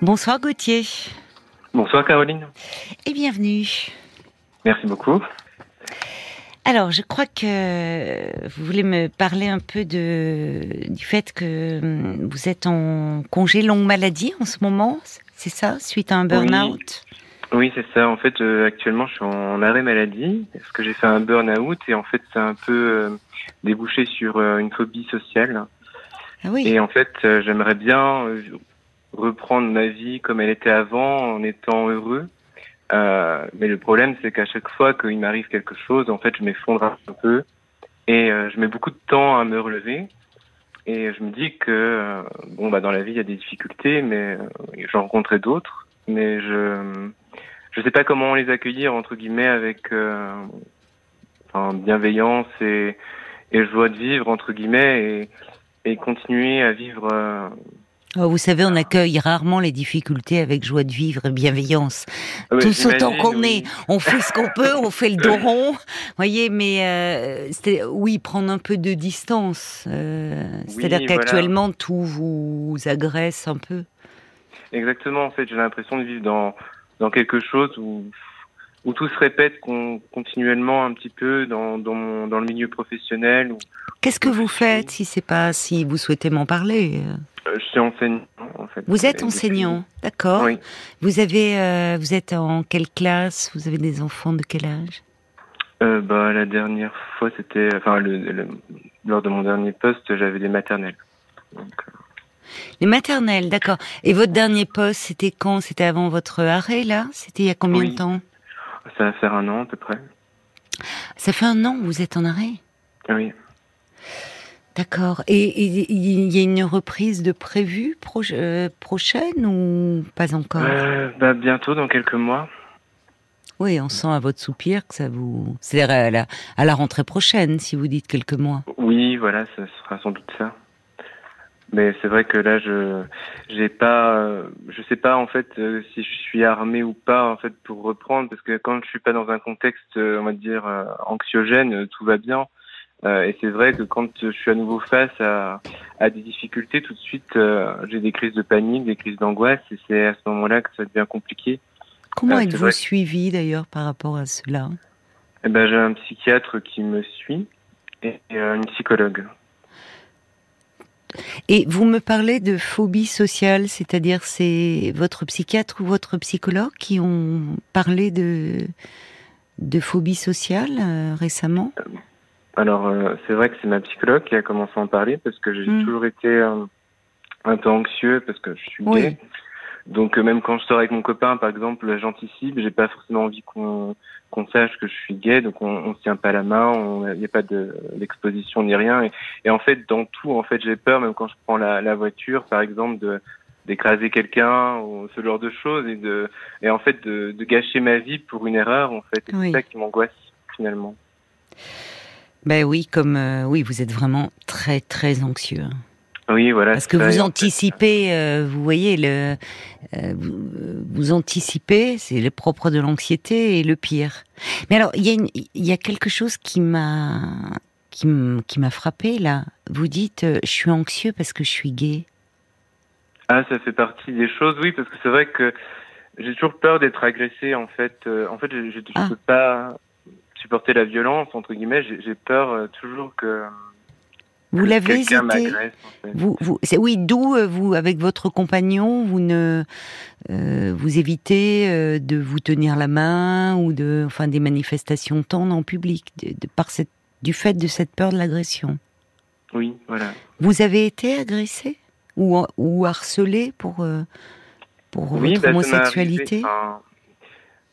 Bonsoir Gauthier. Bonsoir Caroline. Et bienvenue. Merci beaucoup. Alors, je crois que vous voulez me parler un peu de, du fait que hum, vous êtes en congé longue maladie en ce moment, c'est ça, suite à un burn-out? Oui, c'est ça. En fait, euh, actuellement, je suis en arrêt maladie parce que j'ai fait un burn-out et en fait, c'est un peu euh, débouché sur euh, une phobie sociale. Ah oui. Et en fait, j'aimerais bien reprendre ma vie comme elle était avant en étant heureux. Euh, mais le problème, c'est qu'à chaque fois qu'il m'arrive quelque chose, en fait, je m'effondre un peu et euh, je mets beaucoup de temps à me relever. Et je me dis que euh, bon, bah, dans la vie, il y a des difficultés, mais euh, j'en rencontrais d'autres. Mais je je sais pas comment les accueillir entre guillemets avec enfin, bienveillance et, et joie de vivre entre guillemets et, et continuer à vivre vous savez, on accueille rarement les difficultés avec joie de vivre et bienveillance. Tout autant qu'on est, on fait ce qu'on peut, on fait le dos rond, voyez. Mais euh, oui, prendre un peu de distance. Euh, c'est-à-dire qu'actuellement tout vous agresse un peu. Exactement. En fait, j'ai l'impression de vivre dans dans quelque chose où où tout se répète continuellement un petit peu dans dans, dans le milieu professionnel. Qu'est-ce que vous faites si c'est pas si vous souhaitez m'en parler euh, je suis enseignant, en fait. Vous êtes enseignant, d'accord. Oui. Vous avez, euh, vous êtes en quelle classe? Vous avez des enfants de quel âge? Euh, bah, la dernière fois, c'était, enfin, le, lors de mon dernier poste, j'avais des maternelles. Les maternelles, d'accord. Et votre dernier poste, c'était quand? C'était avant votre arrêt, là? C'était il y a combien de temps? Ça va faire un an à peu près. Ça fait un an que vous êtes en arrêt? Oui. D'accord. Et il y a une reprise de prévue euh, prochaine ou pas encore? Euh, bah, Bientôt, dans quelques mois. Oui, on sent à votre soupir que ça vous. C'est à la, à la rentrée prochaine, si vous dites quelques mois. Oui, voilà, ce sera sans doute ça. Mais c'est vrai que là, je j'ai pas, je sais pas en fait euh, si je suis armé ou pas en fait pour reprendre, parce que quand je suis pas dans un contexte, on va dire anxiogène, tout va bien. Euh, et c'est vrai que quand je suis à nouveau face à, à des difficultés, tout de suite, euh, j'ai des crises de panique, des crises d'angoisse, et c'est à ce moment-là que ça devient compliqué. Comment euh, êtes-vous suivi d'ailleurs par rapport à cela? Eh ben, J'ai un psychiatre qui me suit et, une psychologue. Et vous me parlez de phobie sociale, c'est-à-dire c'est votre psychiatre ou votre psychologue qui ont parlé de, de phobie sociale récemment? Alors, euh, c'est vrai que c'est ma psychologue qui a commencé à en parler parce que j'ai hmm. toujours été euh, un peu anxieux parce que je suis gay. Donc, euh, même quand je sors avec mon copain, par exemple, j'anticipe, j'ai pas forcément envie qu'on qu'on sache que je suis gay, donc on, on se tient pas la main, il n'y a pas d'exposition ni rien. Et, et, en fait, dans tout, en fait, j'ai peur, même quand je prends la, la voiture, par exemple, de d'écraser quelqu'un ou ce genre de choses et de et en fait de, de gâcher ma vie pour une erreur en fait. C'est ça qui m'angoisse finalement. Ben oui, comme euh, oui, vous êtes vraiment très très anxieux. Hein. Oui, voilà. Parce que vous anticipez, euh, vous voyez le, euh, vous, anticipez, c'est le propre de l'anxiété et le pire. Mais alors, il y a il y a quelque chose qui m'a qui m'a frappé là. Vous dites, je suis anxieux parce que je suis gay. Ah, ça fait partie des choses, oui, parce que c'est vrai que j'ai toujours peur d'être agressé. En fait, en fait, je, je, ah. peux pas supporter la violence entre guillemets. J'ai peur euh, toujours que vous l'avez été. Vous, vous, oui, d'où euh, vous, avec votre compagnon, vous ne, euh, vous évitez de vous tenir la main ou de, enfin, des manifestations tendres en public, de, par cette, du fait de cette peur de l'agression? Oui, voilà. Vous avez été agressé ou, ou harcelé pour pour votre bah, homosexualité?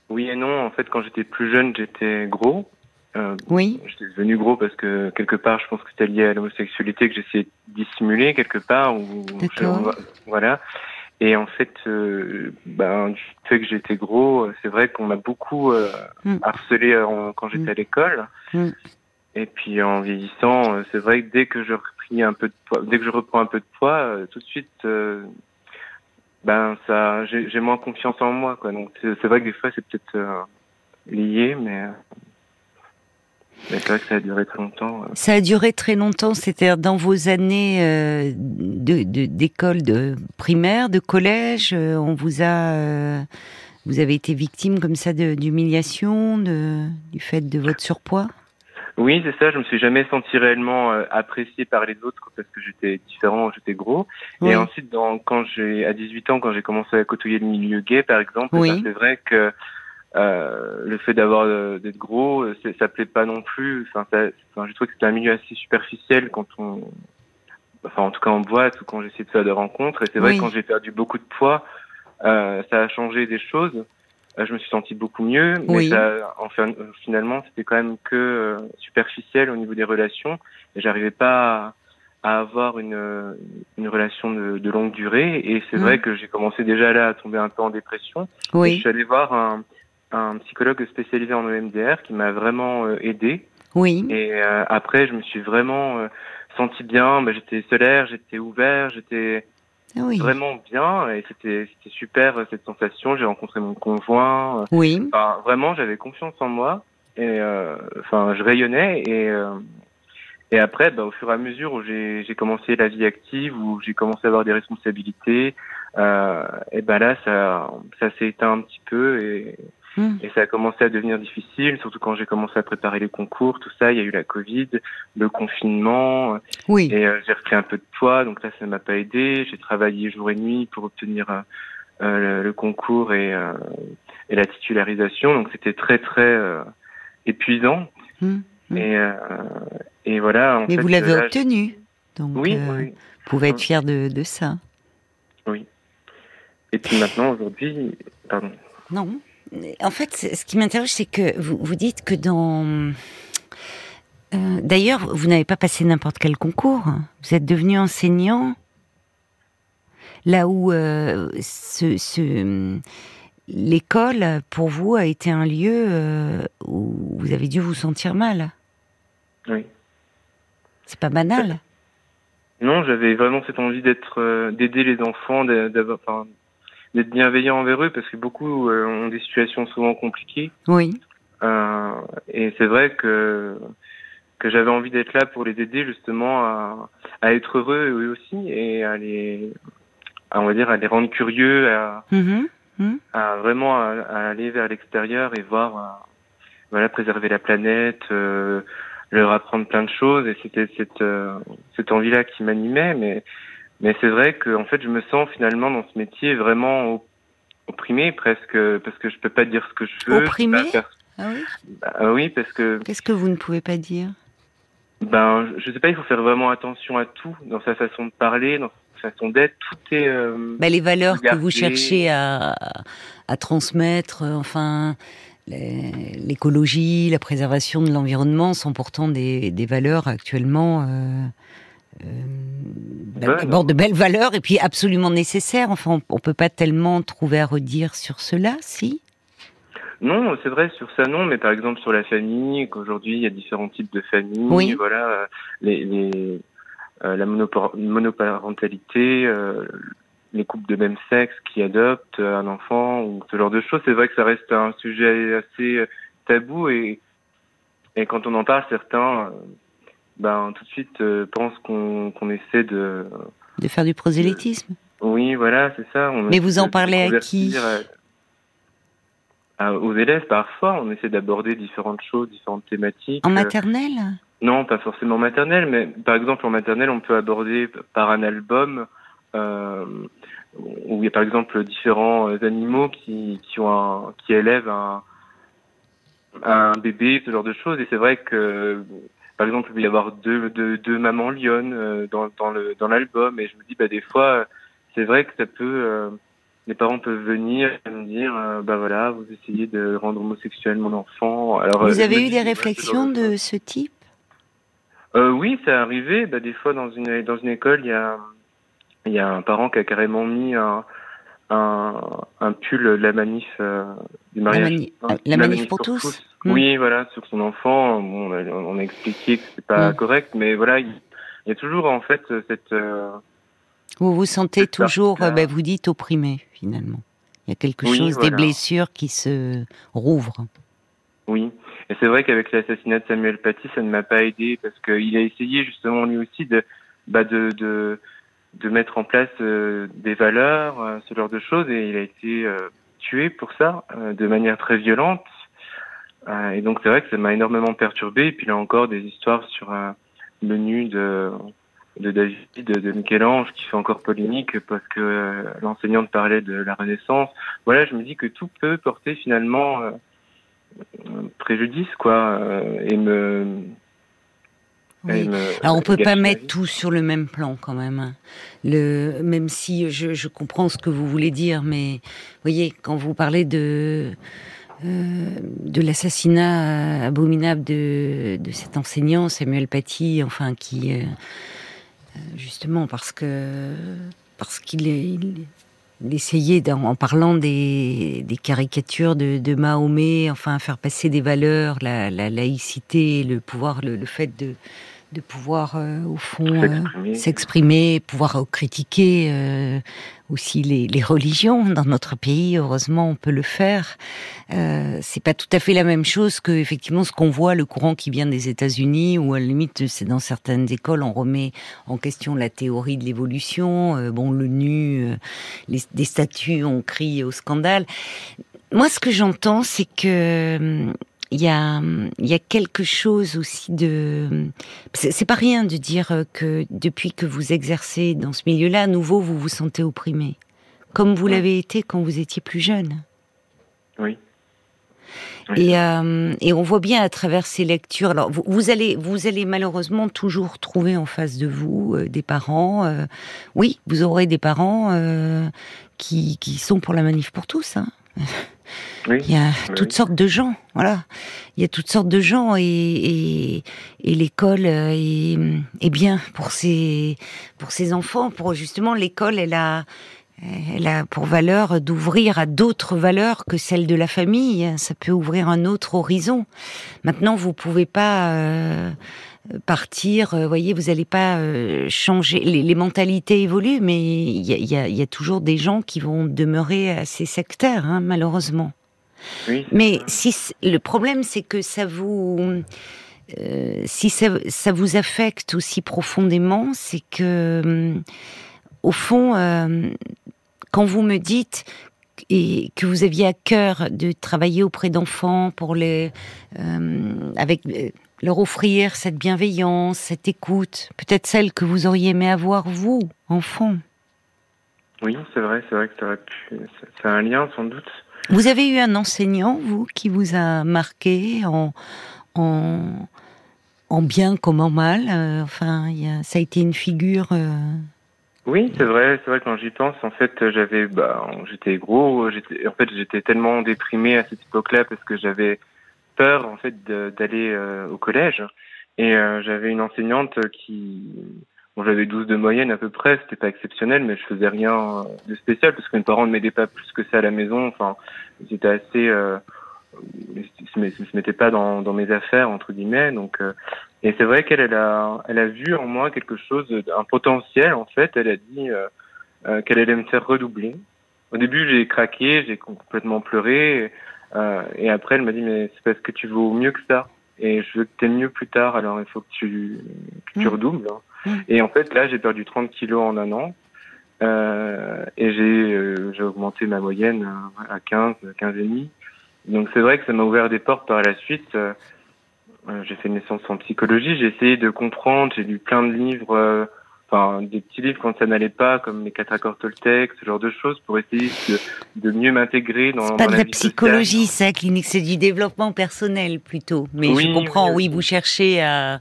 Oui et non. En fait, quand j'étais plus jeune, j'étais gros. Euh, oui. J'étais devenu gros parce que quelque part, je pense que c'était lié à l'homosexualité que j'essayais de dissimuler quelque part. Ou, voilà. Et en fait, euh, ben, du fait que j'étais gros, c'est vrai qu'on m'a beaucoup euh, mm. harcelé euh, quand j'étais mm. à l'école. Mm. Et puis en vieillissant, c'est vrai que dès que je repris un peu de poids, dès que je reprends un peu de poids, tout de suite, ben ça, j'ai moins confiance en moi, quoi. Donc c'est vrai que des fois c'est peut-être euh, lié, mais. Euh. C'est vrai que ça a duré très longtemps. Ça a duré très longtemps, c'est-à-dire dans vos années d'école de, primaire, de collège, on vous a, vous avez été victime comme ça d'humiliation, du fait de votre surpoids? Oui, c'est ça. Je me suis jamais senti réellement euh, apprécié par les autres parce que j'étais différent, j'étais gros. Et ensuite, dans, quand j'ai à 18 ans, quand j'ai commencé à côtoyer le milieu gay, par exemple, oui. c'est vrai que euh, le fait d'avoir euh, d'être gros, ça plaît pas non plus. Enfin, ça, enfin je trouve que c'était un milieu assez superficiel quand on, enfin en tout cas en boîte ou quand j'essaie de faire des rencontres. Et c'est vrai que quand j'ai perdu beaucoup de poids, euh, ça a changé des choses. Euh, je me suis senti beaucoup mieux, mais ça, enfin, finalement, c'était quand même que euh, superficiel au niveau des relations, et j'arrivais pas à, avoir une, une relation de, de longue durée. Et c'est vrai mm. que j'ai commencé déjà là à tomber un peu en dépression. Oui. je suis allé voir un, un psychologue spécialisé en EMDR qui m'a vraiment euh, aidé. Oui. Et après, je me suis vraiment senti bien. Bah, j'étais solaire, j'étais ouvert, j'étais ah vraiment bien et c'était c'était super euh, cette sensation. J'ai rencontré mon conjoint. Euh, oui. Enfin, vraiment, j'avais confiance en moi et euh, enfin, je rayonnais et et après, bah, au fur et à mesure où j'ai j'ai commencé la vie active, où j'ai commencé à avoir des responsabilités, euh, et ben là, ça ça s'est éteint un petit peu et Hmm. Et ça a commencé à devenir difficile, surtout quand j'ai commencé à préparer les concours, tout ça. Il y a eu la Covid, le confinement. Oui. Et euh, j'ai repris un peu de poids, donc là, ça m'a pas aidé. J'ai travaillé jour et nuit pour obtenir euh, euh le, concours et, et la titularisation. Donc c'était très, très épuisant. Hmm. Hmm. Et, et voilà. En Mais vous l'avez obtenu. Donc, oui, oui. Vous pouvez être fier de, de ça. Oui. Et puis maintenant, aujourd'hui, pardon. Non en fait, ce qui m'interroge, c'est que vous, vous dites que dans... Euh, d'ailleurs, vous n'avez pas passé n'importe quel concours. Vous êtes devenu enseignant là où euh, ce, l'école, pour vous, a été un lieu euh, où vous avez dû vous sentir mal. Oui. C'est pas banal. Non, j'avais vraiment cette envie d'être, d'aider les enfants, d'avoir, d'être bienveillant envers eux parce que beaucoup euh, ont des situations souvent compliquées. Oui. Euh, et c'est vrai que que j'avais envie d'être là pour les aider justement à, à être heureux eux aussi et à les à, on va dire à les rendre curieux à, mm-hmm. Mm-hmm. à vraiment à, aller vers l'extérieur et voir euh, voilà préserver la planète euh, leur apprendre plein de choses et c'était cette cette envie là qui m'animait mais mais c'est vrai que en fait, je me sens finalement dans ce métier vraiment opprimé presque parce que je peux pas dire ce que je veux. Opprimé. Ah oui? Bah, oui, parce que. Qu'est-ce que vous ne pouvez pas dire? Ben, je sais pas. Il faut faire vraiment attention à tout dans sa façon de parler, dans sa façon d'être. Tout est. Euh, bah, les valeurs que vous cherchez à, à transmettre, euh, enfin. L'écologie, la préservation de l'environnement sont pourtant des, des valeurs actuellement euh, euh, d'abord de belles valeurs et puis absolument nécessaires. Enfin, on, peut pas tellement trouver à redire sur cela, si? Non, c'est vrai sur ça non, mais par exemple sur la famille, qu'aujourd'hui il y a différents types de familles, oui. voilà, les, les euh, la monoparentalité, euh, les couples de même sexe qui adoptent un enfant ou ce genre de choses, c'est vrai que ça reste un sujet assez tabou et et quand on en parle, certains ben, tout de suite euh, pense qu'on essaie de... De faire du prosélytisme Oui, voilà, c'est ça. Mais vous en parlez à qui Aux élèves, parfois, on essaie d'aborder différentes choses, différentes thématiques. En maternelle Non, pas forcément en maternelle, mais par exemple, en maternelle, on peut aborder par un album euh, où il y a par exemple différents animaux qui, qui, ont un, qui élèvent un, un bébé, ce genre de choses. Et c'est vrai que par exemple, il peut y avoir deux, deux, deux mamans lionnes euh, dans, dans, le, dans l'album. Et je me dis, bah, des fois, c'est vrai que ça peut. Euh, les parents peuvent venir et me dire, euh, bah voilà, vous essayez de rendre homosexuel mon enfant. Alors, vous avez eu des réflexions de ce type? Euh, Oui, c'est arrivé. Bah, des fois, dans une, dans une école, il y a, il y a un parent qui a carrément mis un, un, un pull la manif du mariage. La, manif, pour, tous. Hmm. Oui, voilà, sur son enfant, on, a, on a expliqué que c'est pas hmm. correct, mais voilà, il, y a toujours en fait cette. Euh, vous vous sentez toujours, ben, vous dites opprimé finalement. Il y a quelque chose, des blessures qui se rouvrent. Oui, Et c'est vrai qu'avec l'assassinat de Samuel Paty, ça ne m'a pas aidé parce qu'il a essayé justement lui aussi de, bah de, de, de mettre en place euh, des valeurs, euh, ce genre de choses, et il a été euh, tué pour ça, de manière très violente. Et donc c'est vrai que ça m'a énormément perturbé. Et puis là encore des histoires sur le nu de de David, de Michel-Ange, qui fait encore polémique parce que l'enseignante parlait de la Renaissance. Voilà, je me dis que tout peut porter finalement préjudice, quoi, et me alors on peut pas mettre tout sur le même plan quand même. Le, même si je, je, comprends ce que vous voulez dire, mais voyez quand vous parlez de euh, de l'assassinat euh, abominable de, cet enseignant Samuel Paty, enfin qui euh, justement parce que parce qu'il il, essayait en parlant des, caricatures de, Mahomet, enfin faire passer des valeurs, la, la laïcité, le pouvoir, le fait de de pouvoir euh, au fond euh, s'exprimer, pouvoir euh, critiquer aussi les, les, religions dans notre pays. Heureusement, on peut le faire. c'est pas tout à fait la même chose que effectivement ce qu'on voit, le courant qui vient des États-Unis, où à la limite, c'est dans certaines écoles, on remet en question la théorie de l'évolution. bon, le nu, les, des statues, on crie au scandale. Moi, ce que j'entends, c'est que il y a, il y a quelque chose aussi de. C'est pas rien de dire que depuis que vous exercez dans ce milieu-là, à nouveau, vous vous sentez opprimé, comme vous l'avez été quand vous étiez plus jeune. Oui. Et, euh, et, on voit bien à travers ces lectures. Alors, vous, vous, allez, vous allez malheureusement toujours trouver en face de vous euh, des parents. Euh, oui, vous aurez des parents qui, qui sont pour la manif pour tous. Hein. Il y a toutes sortes de gens, voilà. Il y a toutes sortes de gens et, et, et l'école euh, est, est, bien pour ces pour ces enfants. Pour justement l'école, elle a elle a pour valeur d'ouvrir à d'autres valeurs que celles de la famille. Ça peut ouvrir un autre horizon. Maintenant, vous pouvez pas. Euh, partir, vous euh, voyez, vous n'allez pas changer. Les, les, mentalités évoluent, mais il y a, y, a, y a, toujours des gens qui vont demeurer assez sectaires, hein, malheureusement. Mais si le problème, c'est que ça vous, euh, si ça, ça, vous affecte aussi profondément, c'est que, euh, au fond, euh, quand vous me dites et que vous aviez à cœur de travailler auprès d'enfants pour les, avec leur offrir cette bienveillance, cette écoute, peut-être celle que vous auriez aimé avoir vous, enfant. Oui, c'est vrai, c'est vrai que ça aurait pu, c'est un lien sans doute. Vous avez eu un enseignant, vous, qui vous a marqué en, en, en bien comme en mal euh, Enfin, y a, ça a été une figure. Euh... Oui, c'est vrai, c'est vrai quand j'y pense, en fait, j'avais, bah, j'étais gros, j'étais, en fait, j'étais tellement déprimé à cette époque-là parce que j'avais peur, en fait, d'aller euh, au collège, et euh, j'avais une enseignante qui, Bon, j'avais 12 de moyenne à peu près, c'était pas exceptionnel, mais je faisais rien de spécial parce que mes parents ne m'aidaient pas plus que ça à la maison. Enfin, j'étais assez, euh, je ne se mettais pas dans, dans mes affaires entre guillemets. Donc, euh, et c'est vrai qu'elle elle a, elle a vu en moi quelque chose, un potentiel en fait. Elle a dit euh, euh qu'elle allait me faire redoubler. Au début, j'ai craqué, j'ai complètement pleuré, euh, et après, elle m'a dit mais c'est parce que tu vaux mieux que ça, et je veux que tu mieux plus tard. Alors il faut que tu, que tu mmh. redoubles. Hein. Et en fait, là, j'ai perdu 30 kilos en un an. Euh, et j'ai euh, j'ai augmenté ma moyenne à 15, 15 et demi. Donc c'est vrai que ça m'a ouvert des portes par la suite. Euh, euh j'ai fait une naissance en psychologie, j'ai essayé de comprendre, j'ai lu plein de livres euh, enfin des petits livres quand ça n'allait pas, comme les quatre accords Toltec, ce genre de choses, pour essayer de, de mieux m'intégrer dans, C'est pas de la, psychologie, ça, clinique, c'est du développement personnel plutôt. Mais je comprends, oui, vous cherchez à,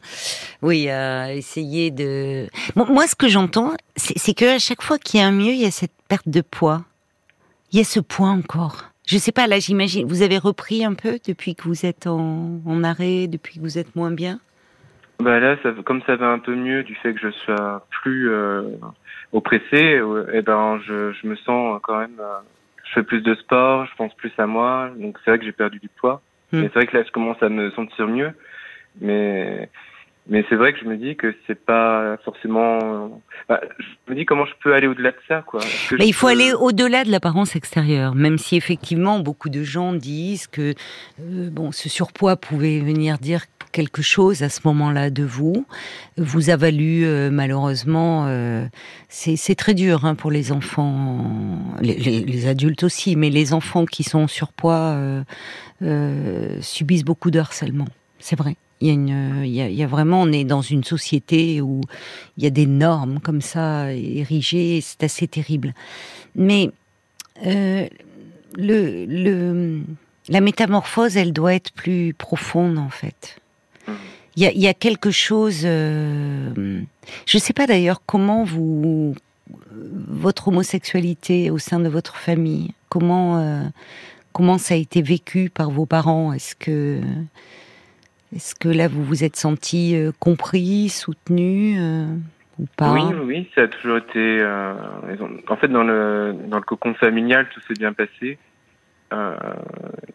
oui, à essayer de. moi, ce que j'entends, c'est que à chaque fois qu'il y a un mieux, il y a cette perte de poids. Il y a ce poids encore. Je sais pas, là, j'imagine, vous avez repris un peu depuis que vous êtes en, en arrêt, depuis que vous êtes moins bien? Bah là, ça, comme ça va un peu mieux du fait que je sois plus euh, oppressé, euh, eh ben je, je me sens quand même. Euh, je fais plus de sport, je pense plus à moi, donc c'est vrai que j'ai perdu du poids. Mais hmm. c'est vrai que là, je commence à me sentir mieux. Mais Mais c'est vrai que je me dis que c'est pas forcément. Bah, je me dis comment je peux aller au-delà de ça, quoi. Mais il faut aller au-delà de l'apparence extérieure, même si effectivement beaucoup de gens disent que euh, bon, ce surpoids pouvait venir dire quelque chose à ce moment-là de vous, vous a valu euh, malheureusement, euh, c'est très dur hein, pour les enfants, les, les, adultes aussi, mais les enfants qui sont en surpoids subissent beaucoup de harcèlement. C'est vrai. Il y, a une, il, y a, vraiment, on est dans une société où il y a des normes comme ça érigées, c'est assez terrible. Mais euh, la métamorphose, elle doit être plus profonde en fait. Il y a, quelque chose. Euh, je ne sais pas d'ailleurs comment vous votre homosexualité au sein de votre famille, comment euh, comment ça a été vécu par vos parents? Est-ce que est-ce que là, vous vous êtes senti euh, compris, soutenu euh, ou pas? Oui, oui, ça a toujours été. Euh, en fait, dans le dans le cocon familial, tout s'est bien passé.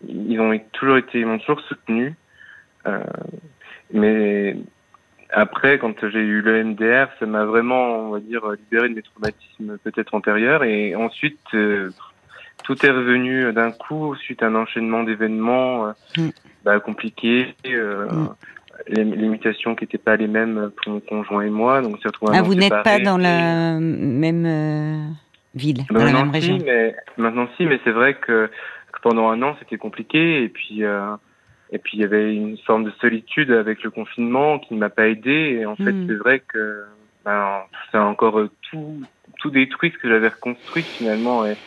ils ont toujours été, ils m'ont toujours soutenu. mais après, quand j'ai eu le MDR, ça m'a vraiment, on va dire, libéré de mes traumatismes peut-être antérieurs. Et ensuite, tout est revenu d'un coup suite à un enchaînement d'événements. Mm bah, compliqué. Euh, mm. Les limitations qui n'étaient pas les mêmes pour mon conjoint et moi. Donc, ah, vous n'êtes pas dans la même euh, ville, dans la même région. mais, maintenant, si, mais c'est vrai que, pendant un an, c'était compliqué. Et puis, euh, et puis, il y avait une forme de solitude avec le confinement qui ne m'a pas aidé. Et en fait, mm. c'est vrai que ben, ça a encore tout, tout détruit ce que j'avais reconstruit finalement. Et,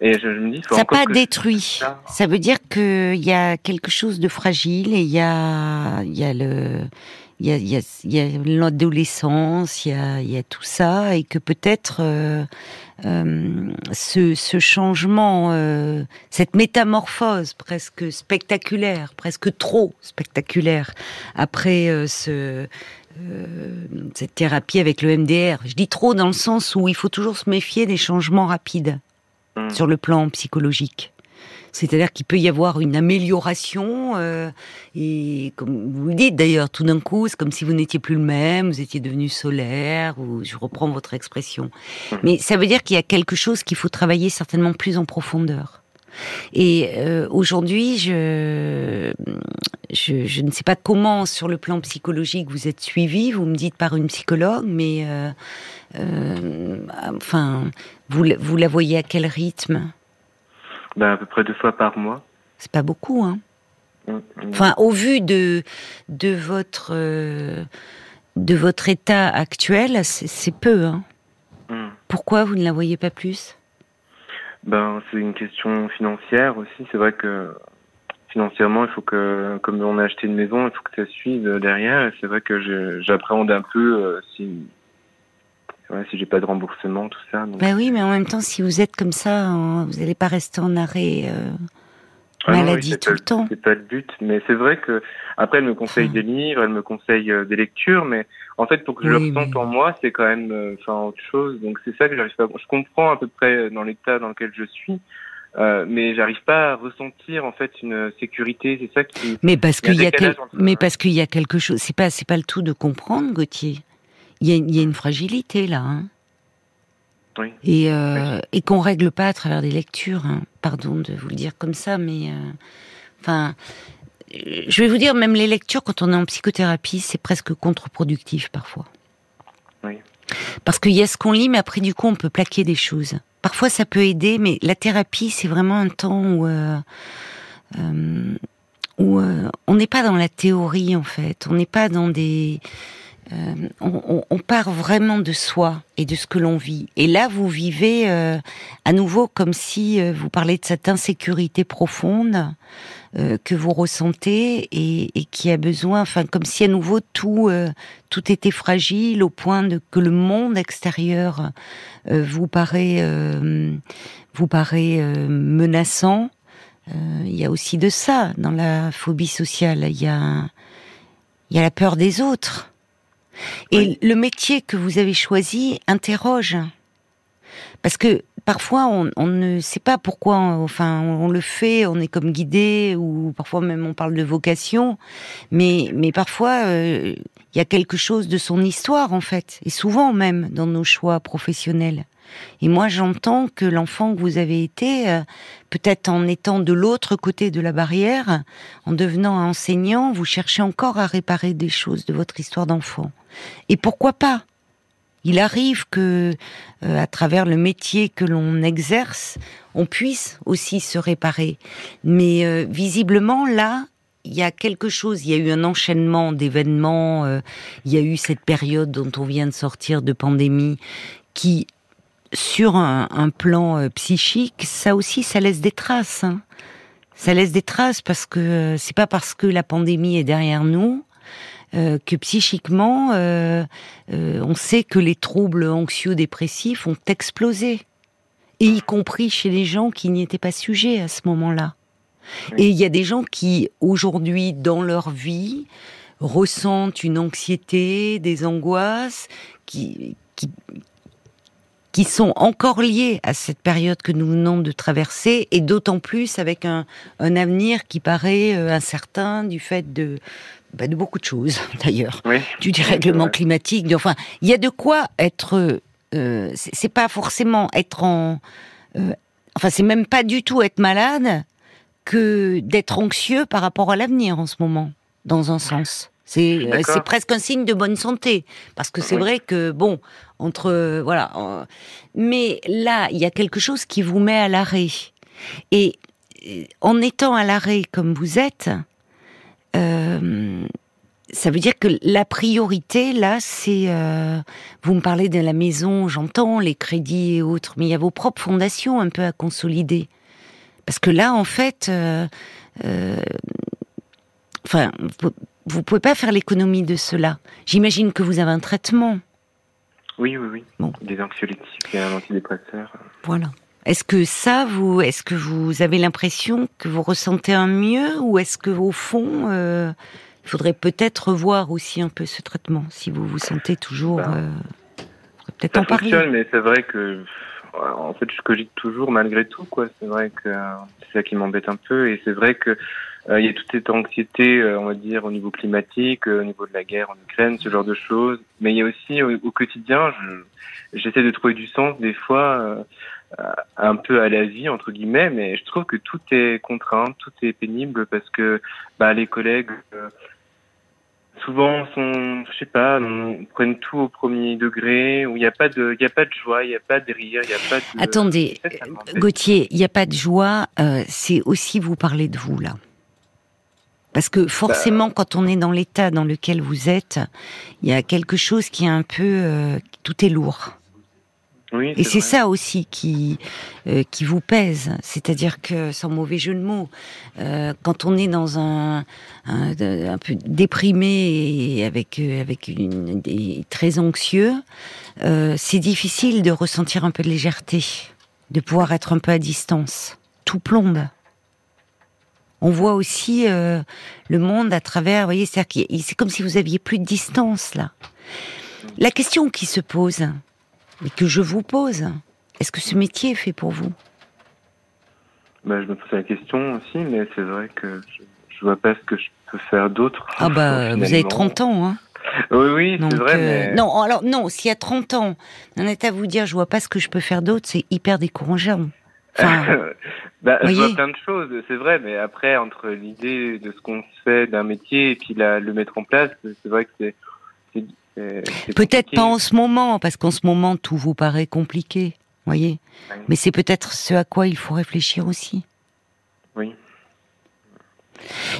et je, me dis, ça n'a pas détruit. Ça. veut dire qu'il y a quelque chose de fragile et il y a, il y a le, il y a, il y a, l'adolescence, il y a, il y a tout ça et que peut-être euh, euh, ce, ce, changement, euh, cette métamorphose presque spectaculaire, presque trop spectaculaire après ce cette thérapie avec le MDR. Je dis trop dans le sens où il faut toujours se méfier des changements rapides. Mm. sur le plan psychologique. C'est-à-dire qu'il peut y avoir une amélioration, euh, et comme vous le dites d'ailleurs, tout d'un coup, c'est comme si vous n'étiez plus le même, vous étiez devenu solaire, ou je reprends votre expression. Mm. Mais ça veut dire qu'il y a quelque chose qu'il faut travailler certainement plus en profondeur. Et euh, aujourd'hui, je, je, ne sais pas comment, sur le plan psychologique, vous êtes suivi. Vous me dites par une psychologue, mais euh, euh, enfin, vous, vous la voyez à quel rythme? Ben, À peu près deux fois par mois. C'est pas beaucoup, hein mmh, mmh. Enfin, au vu de, de, votre, de votre état actuel, c'est peu, hein mmh. Pourquoi vous ne la voyez pas plus? Ben, c'est une question financière aussi. C'est vrai que financièrement, il faut que, comme on a acheté une maison, il faut que ça suive derrière. C'est vrai que j'appréhende un peu euh, si, ouais, si j'ai pas de remboursement, tout ça. Ben oui, mais en même temps, si vous êtes comme ça, vous n'allez pas rester en arrêt. Euh, ah maladie tout le temps. C'est pas le but, mais c'est vrai que après elle me conseille des livres, elle me conseille euh, des lectures, mais en fait pour que je le ressente en moi, c'est quand même euh, enfin autre chose. Donc c'est ça que j'arrive pas. Je comprends à peu près euh, dans l'état dans lequel je suis. Euh, mais j'arrive pas à ressentir en fait une sécurité. C'est ça qui. Mais parce qu'il y a, quel... mais parce qu'il y a quelque chose. C'est pas c'est pas le tout de comprendre, Gauthier. Il y a, il y a une fragilité là. Hein. Et, euh, et qu'on règle pas à travers des lectures. Hein. Pardon de vous le dire comme ça, mais euh, enfin, je vais vous dire, même les lectures quand on est en psychothérapie, c'est presque contre-productif parfois. Oui. Parce qu'il y a ce qu'on lit, mais après du coup, on peut plaquer des choses. Parfois, ça peut aider, mais la thérapie, c'est vraiment un temps où euh, euh où on n'est pas dans la théorie en fait. On n'est pas dans des euh, on, part vraiment de soi et de ce que l'on vit. Et là, vous vivez euh, à nouveau comme si euh, vous parlez de cette insécurité profonde que vous ressentez et, qui a besoin, enfin, comme si à nouveau tout tout était fragile au point de que le monde extérieur vous paraît vous paraît menaçant. Il y a aussi de ça dans la phobie sociale. Il y a il y a la peur des autres. Et le métier que vous avez choisi interroge. Parce que parfois on, ne sait pas pourquoi, enfin on le fait, on est comme guidé ou parfois même on parle de vocation, mais mais parfois euh, il y a quelque chose de son histoire en fait, et souvent même dans nos choix professionnels. Et moi, j'entends que l'enfant que vous avez été, euh, peut-être en étant de l'autre côté de la barrière, en devenant enseignant, vous cherchez encore à réparer des choses de votre histoire d'enfant. Et pourquoi pas? Il arrive que, euh, à travers le métier que l'on exerce, on puisse aussi se réparer. Mais euh, visiblement, là, il y a quelque chose, il y a eu un enchaînement d'événements, euh, il y a eu cette période dont on vient de sortir de pandémie, qui, sur un, plan psychique, ça aussi, ça laisse des traces. Hein. Ça laisse des traces parce que c'est pas parce que la pandémie est derrière nous euh, que psychiquement, euh, euh, on sait que les troubles anxieux-dépressifs ont explosé, et y compris chez les gens qui n'y étaient pas sujets à ce moment-là. Et il y a des gens qui, aujourd'hui, dans leur vie, ressentent une anxiété, des angoisses, qui, qui, qui sont encore liées à cette période que nous venons de traverser, et d'autant plus avec un, un avenir qui paraît incertain du fait de, bah, de beaucoup de choses d'ailleurs, du dérèglement climatique. enfin, il y a de quoi être. Euh, c'est pas forcément être en. Euh, enfin, c'est même pas du tout être malade que d'être anxieux par rapport à l'avenir en ce moment, dans un sens. C'est euh, c'est presque un signe de bonne santé parce que c'est vrai que bon entre voilà. mais là, il y a quelque chose qui vous met à l'arrêt et en étant à l'arrêt comme vous êtes, euh, ça veut dire que la priorité, là, c'est... Euh, vous me parlez de la maison, j'entends, les crédits et autres, mais il y a vos propres fondations un peu à consolider. Parce que là, en fait... Euh, enfin, vous, ne pouvez pas faire l'économie de cela. J'imagine que vous avez un traitement. Oui, oui, oui. Bon. Des anxiolytiques et un antidépresseur. Voilà. Est-ce que ça, vous, est-ce que vous avez l'impression que vous ressentez un mieux, ou est-ce que au fond, euh, il faudrait peut-être revoir aussi un peu ce traitement, si vous vous sentez toujours, ben, euh, peut-être en parler. fonctionne, mais c'est vrai que, en fait, je cogite toujours malgré tout, quoi. C'est vrai que c'est ça qui m'embête un peu, et c'est vrai que euh, il y a toute cette anxiété, on va dire, au niveau climatique, au niveau de la guerre en Ukraine, ce genre de choses. Mais il y a aussi au, quotidien, j'essaie de trouver du sens des fois un peu à la vie entre guillemets, mais je trouve que tout est contraint, tout est pénible parce que bah, les collègues euh, souvent sont, je sais pas, prennent tout au premier degré, où il n'y a pas de, il y a pas de joie, il n'y a pas de rire, il n'y a pas de. Attendez, Gauthier, il n'y a pas de joie, euh, c'est aussi vous parler de vous là. Parce que forcément, bah. quand on est dans l'état dans lequel vous êtes, il y a quelque chose qui est un peu, tout est lourd et c'est ça aussi qui euh, qui vous pèse, c'est-à-dire que sans mauvais jeu de mots, euh, quand on est dans un, un, peu déprimé et avec euh, avec une très anxieux, c'est difficile de ressentir un peu de légèreté, de pouvoir être un peu à distance. Tout plombe. On voit aussi le monde à travers, vous voyez, c'est comme si vous aviez plus de distance là. La question qui se pose, mais que je vous pose. Est-ce que ce métier est fait pour vous? Bah, Je me pose la question aussi, mais c'est vrai que je, ne vois pas ce que je peux faire d'autre. Ah bah, vous avez 30 ans, hein oui, oui, c'est vrai. Euh, non, alors non, s'il y a 30 ans, on est à vous dire, je vois pas ce que je peux faire d'autre, c'est hyper décourageant. bah, je vois plein de choses, c'est vrai, mais après, entre l'idée de ce qu'on fait d'un métier et puis la, le mettre en place, c'est vrai que c'est Peut-être pas en ce moment, parce qu'en ce moment tout vous paraît compliqué, voyez. Mais c'est peut-être ce à quoi il faut réfléchir aussi. Oui.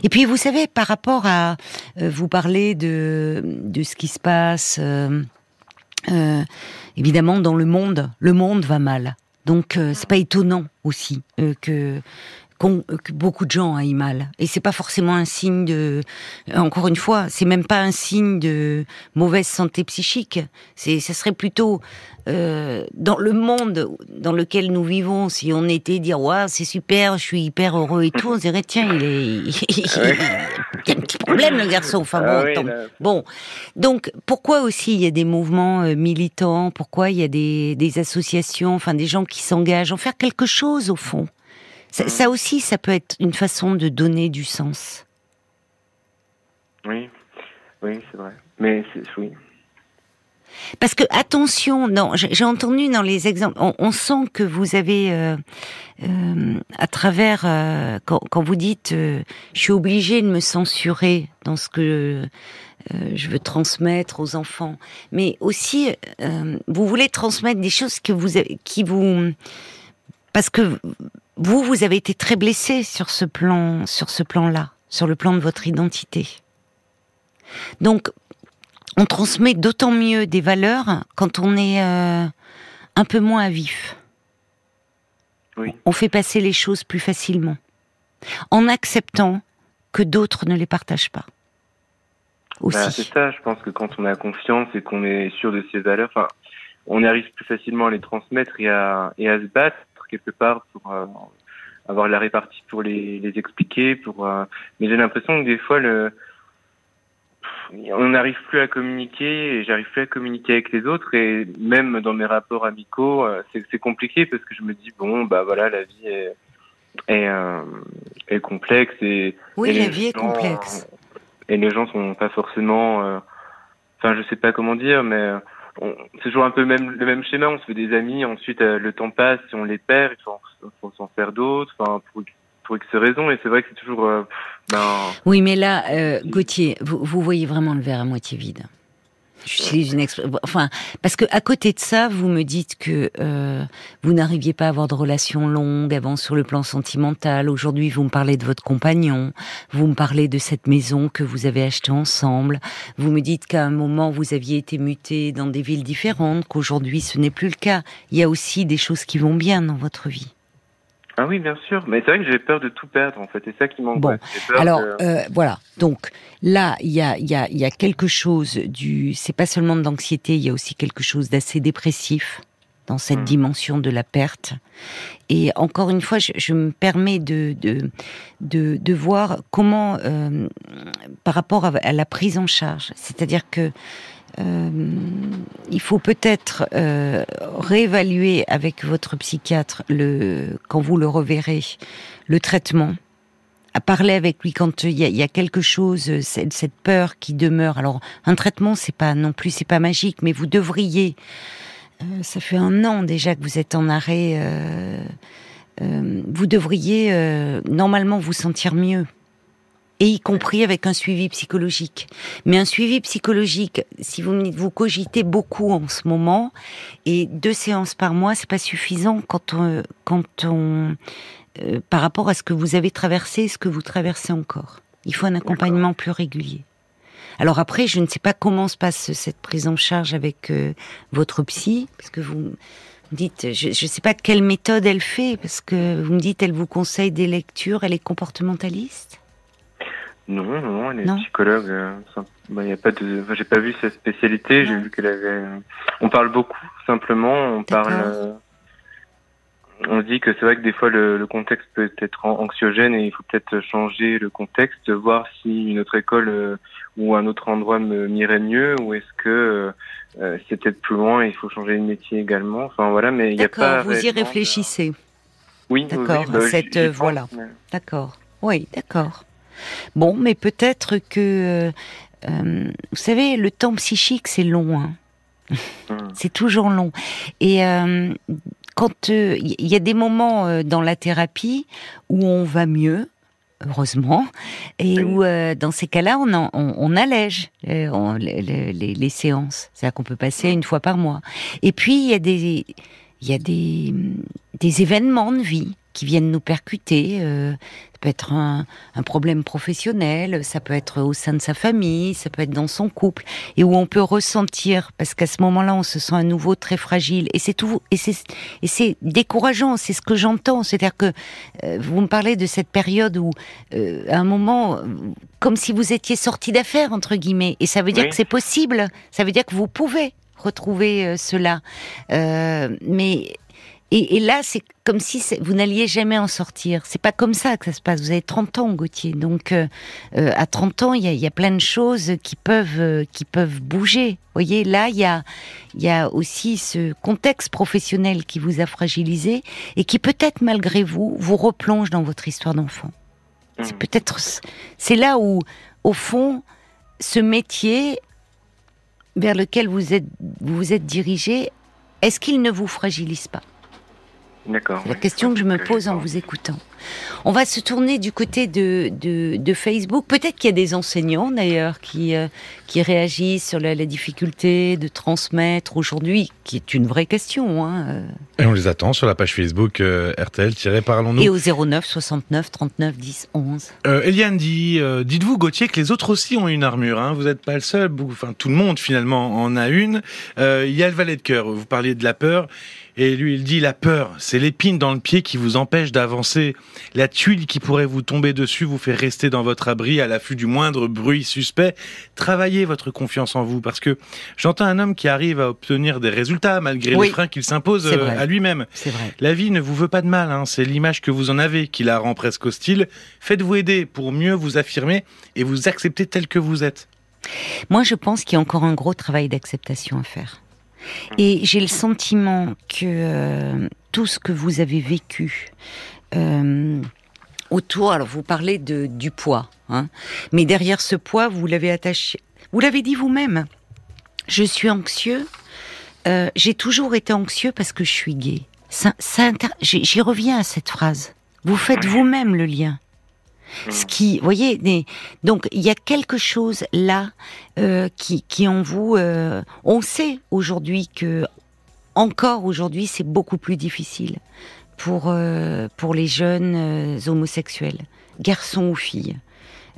Et puis vous savez, par rapport à euh, vous parler de de ce qui se passe, euh, euh, évidemment dans le monde, le monde va mal. Donc c'est pas étonnant aussi que que beaucoup de gens aillent mal. Et c'est pas forcément un signe de, encore une fois, c'est même pas un signe de mauvaise santé psychique. C'est, ce serait plutôt euh, dans le monde dans lequel nous vivons, si on était dire ouais c'est super, je suis hyper heureux et tout, on dirait tiens il est, il, y a un petit problème le garçon. Enfin bon, ah bon. Donc pourquoi aussi il y a des mouvements euh, militants, pourquoi il y a des, des associations, enfin des gens qui s'engagent en faire quelque chose au fond? Ça, mm. ça aussi, ça peut être une façon de donner du sens. Oui, oui, c'est vrai. Mais oui, parce que attention, non, j'ai entendu dans les exemples, on, sent que vous avez, euh, euh, à travers, euh, quand, quand, vous dites, je suis obligée de me censurer dans ce que je veux transmettre aux enfants, mais aussi, vous voulez transmettre des choses que vous, qui vous, parce que vous, vous avez été très blessé sur ce plan, sur ce plan-là, sur le plan de votre identité. Donc, on transmet d'autant mieux des valeurs quand on est euh, un peu moins à vif. On fait passer les choses plus facilement, en acceptant que d'autres ne les partagent pas. Bah, c'est ça, je pense que quand on a confiance et qu'on est sûr de ses valeurs, on arrive plus facilement à les transmettre et à, et à se battre quelque part pour euh, avoir la répartie pour les, expliquer. Pour, euh, mais j'ai l'impression que des fois, le, on n'arrive plus à communiquer et j'arrive plus à communiquer avec les autres et même dans mes rapports amicaux euh, c'est compliqué parce que je me dis bon bah voilà la vie est est, est complexe et oui la vie est complexe et les gens sont pas forcément enfin je sais pas comment dire mais c'est toujours un peu même le même schéma on se fait des amis ensuite le temps passe et on les perd il faut, faut s'en faire d'autres enfin pour pour X raisons, et c'est vrai que c'est toujours. Euh, ben, oui, mais là, euh, Gauthier, vous, vous, voyez vraiment le verre à moitié vide. J'utilise une enfin parce que à côté de ça, vous me dites que euh, vous n'arriviez pas à avoir de relations longues avant sur le plan sentimental. Aujourd'hui, vous me parlez de votre compagnon, vous me parlez de cette maison que vous avez achetée ensemble. Vous me dites qu'à un moment vous aviez été muté dans des villes différentes, qu'aujourd'hui ce n'est plus le cas. Il y a aussi des choses qui vont bien dans votre vie. Ah oui, bien sûr. Mais c'est vrai que j'ai peur de tout perdre, en fait. C'est ça qui m'angoisse. Bon. Alors, euh, voilà. Donc, là, il y a, y, a, y a quelque chose du... C'est pas seulement de l'anxiété, il y a aussi quelque chose d'assez dépressif dans cette hmm. dimension de la perte. Et encore une fois, je, me permets de, de, de, de voir comment, euh, par rapport à, la prise en charge, c'est-à-dire que il faut peut-être euh, réévaluer avec votre psychiatre le quand vous le reverrez le traitement. À parler avec lui quand il y a, quelque chose cette, cette, peur qui demeure. Alors un traitement c'est pas non plus c'est pas magique mais vous devriez. Euh, ça fait un an déjà que vous êtes en arrêt vous devriez normalement vous sentir mieux et y compris avec un suivi psychologique. Mais un suivi psychologique, si vous me vous cogitez beaucoup en ce moment, et deux séances par mois, c'est pas suffisant quand on, quand on, euh, par rapport à ce que vous avez traversé, ce que vous traversez encore. Il faut un accompagnement plus régulier. Alors après, je ne sais pas comment se passe cette prise en charge avec euh, votre psy, parce que vous dites, je ne sais pas quelle méthode elle fait, parce que vous me dites, elle vous conseille des lectures, elle est comportementaliste? Non, non, elle est psychologue. Euh, bah, y a pas de, j'ai pas vu sa spécialité. J'ai vu qu'elle avait. On parle beaucoup, simplement. On parle. Euh, on dit que c'est vrai que des fois le, contexte peut être anxiogène et il faut peut-être changer le contexte, voir si une autre école euh, ou un autre endroit me m'irait mieux ou est-ce que c'est peut-être plus loin et il faut changer de métier également. Enfin voilà, mais il y a pas. Vous y réfléchissez. Oui, d'accord. Bah, cette voilà. D'accord. Oui, d'accord. Bon, mais peut-être que, euh, euh, vous savez, le temps psychique, c'est long. Hein. Hmm. c'est toujours long. Et euh, quand il y a des moments dans la thérapie où on va mieux, heureusement, et où dans ces cas-là, on, on, allège les, séances. C'est-à-dire qu'on peut passer une fois par mois. Et puis il y a des il y a des, des événements de vie qui viennent nous percuter. Euh, ça peut être un, problème professionnel, ça peut être au sein de sa famille, ça peut être dans son couple, et où on peut ressentir, parce qu'à ce moment-là, on se sent à nouveau très fragile, et c'est tout, et c'est et c'est décourageant. C'est ce que j'entends, c'est-à-dire que euh, vous me parlez de cette période où, euh, à un moment, comme si vous étiez sorti d'affaires entre guillemets, et ça veut dire que c'est possible, ça veut dire que vous pouvez retrouver cela, mais et, là, c'est comme si vous n'alliez jamais en sortir. C'est pas comme ça que ça se passe. Vous avez 30 ans, Gauthier. Donc, euh, euh, à 30 ans, il y a, plein de choses qui peuvent, euh, qui peuvent bouger. Vous voyez, là, il y a, y a aussi ce contexte professionnel qui vous a fragilisé et qui peut-être, malgré vous, vous replonge dans votre histoire d'enfant. C'est mmh. peut-être, c'est là où, au fond, ce métier vers lequel vous êtes, vous, vous êtes dirigé, est-ce qu'il ne vous fragilise pas? D'accord. La question que je me pose en vous écoutant. On va se tourner du côté de, de, Facebook. Peut-être qu'il y a des enseignants d'ailleurs qui, euh, qui réagissent sur la, difficulté de transmettre aujourd'hui, qui est une vraie question. Hein, euh. Et on les attend sur la page Facebook euh, RTL-Parlons-nous. Et au 09 69 39 10 11. Eliane dit Dites-vous, Gauthier, que les autres aussi ont une armure. Hein. vous n'êtes pas le seul. Enfin, tout le monde finalement en a une. Il y a le valet de cœur. Vous parliez de la peur. Et lui, il dit, la peur, c'est l'épine dans le pied qui vous empêche d'avancer. La tuile qui pourrait vous tomber dessus vous fait rester dans votre abri à l'affût du moindre bruit suspect. Travaillez votre confiance en vous, parce que j'entends un homme qui arrive à obtenir des résultats malgré les freins qu'il s'impose euh, à lui-même. La vie ne vous veut pas de mal, hein. c'est l'image que vous en avez qui la rend presque hostile. Faites-vous aider pour mieux vous affirmer et vous accepter tel que vous êtes. Moi, je pense qu'il y a encore un gros travail d'acceptation à faire. Et j'ai le sentiment que euh, tout ce que vous avez vécu euh, autour, alors vous parlez de, du poids, hein, mais derrière ce poids, vous l'avez attaché, vous l'avez dit vous-même, je suis anxieux, euh, j'ai toujours été anxieux parce que je suis gay. Ça, J'y reviens à cette phrase. Vous faites vous-même le lien. Ce qui, vous voyez, donc il y a quelque chose là euh, qui, qui en vous. Euh, on sait aujourd'hui que encore aujourd'hui c'est beaucoup plus difficile pour euh, pour les jeunes homosexuels, garçons ou filles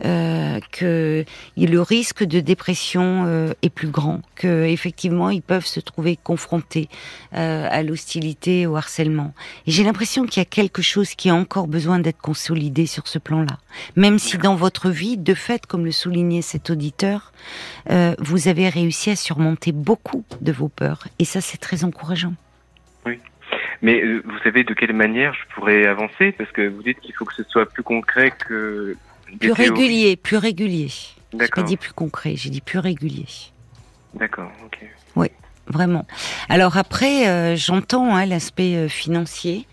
euh, que le risque de dépression euh, est plus grand, que effectivement ils peuvent se trouver confrontés euh, à l'hostilité, au harcèlement. Et j'ai l'impression qu'il y a quelque chose qui a encore besoin d'être consolidé sur ce plan-là. Même si dans votre vie, de fait, comme le soulignait cet auditeur, vous avez réussi à surmonter beaucoup de vos peurs. Et ça, c'est très encourageant. Oui. Mais vous savez de quelle manière je pourrais avancer? Parce que vous dites qu'il faut que ce soit plus concret que plus régulier, plus régulier. J'ai pas dit plus concret, j'ai dit plus régulier. D'accord, ok. Oui, vraiment. Alors après, euh, j'entends hein, l'aspect euh, financier.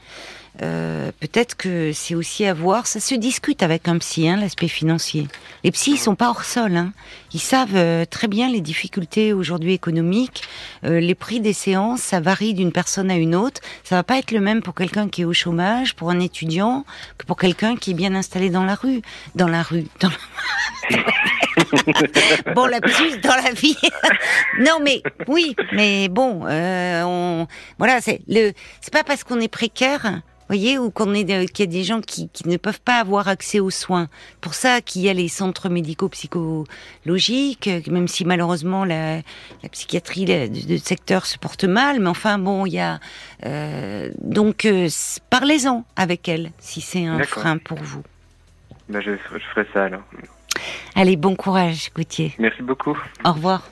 Euh, peut-être que c'est aussi à voir. Ça se discute avec un psy, hein, l'aspect financier. Les psys, ils sont pas hors sol. Hein. Ils savent euh, très bien les difficultés aujourd'hui économiques. Euh, les prix des séances, ça varie d'une personne à une autre. Ça va pas être le même pour quelqu'un qui est au chômage, pour un étudiant, que pour quelqu'un qui est bien installé dans la rue. Dans la rue. Dans bon, la plus dans la vie. non, mais oui, mais bon, on, voilà, c'est le, c'est pas parce qu'on est précaire voyez, ou qu'on est qu'il y a des gens qui, qui, ne peuvent pas avoir accès aux soins. Pour ça qu'il y a les centres médicaux psychologiques, même si malheureusement la, la psychiatrie de secteur se porte mal, mais enfin bon, il y a euh, donc euh, parlez-en avec elle si c'est un frein pour vous. Ben je, je ferai ça alors. Allez, bon courage, Gauthier. Merci beaucoup. Au revoir.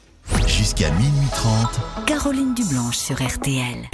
Jusqu'à minuit 30. Caroline Dublanche sur RTL.